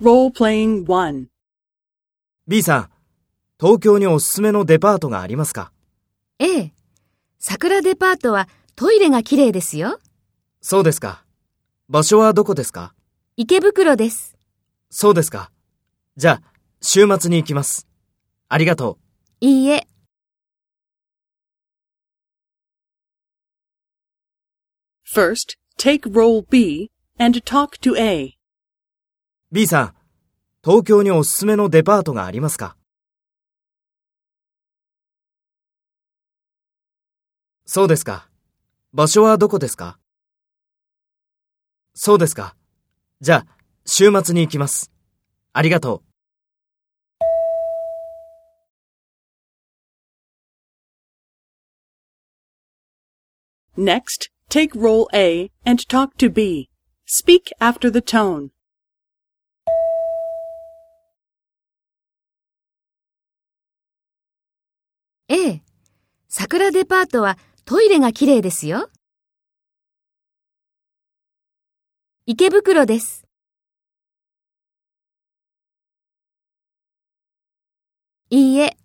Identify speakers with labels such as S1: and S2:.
S1: Role-playing 1.
S2: B さん、東京におすすめのデパートがありますか？
S3: ええ。桜デパートはトイレが綺麗ですよ。
S2: そうですか。場所はどこですか？
S3: 池袋です。
S2: そうですか。じゃあ、週末に行きます。ありがとう。
S3: いいえ。
S1: First, take role B and talk to A.
S2: B さん、東京におすすめのデパートがありますか？そうですか。場所はどこですか？そうですか。じゃあ、週末に行きます。ありがとう。
S1: Next, take role A and talk to B. Speak after the tone.
S3: ええ。桜デパートはトイレがきれいですよ。池袋です。いいえ。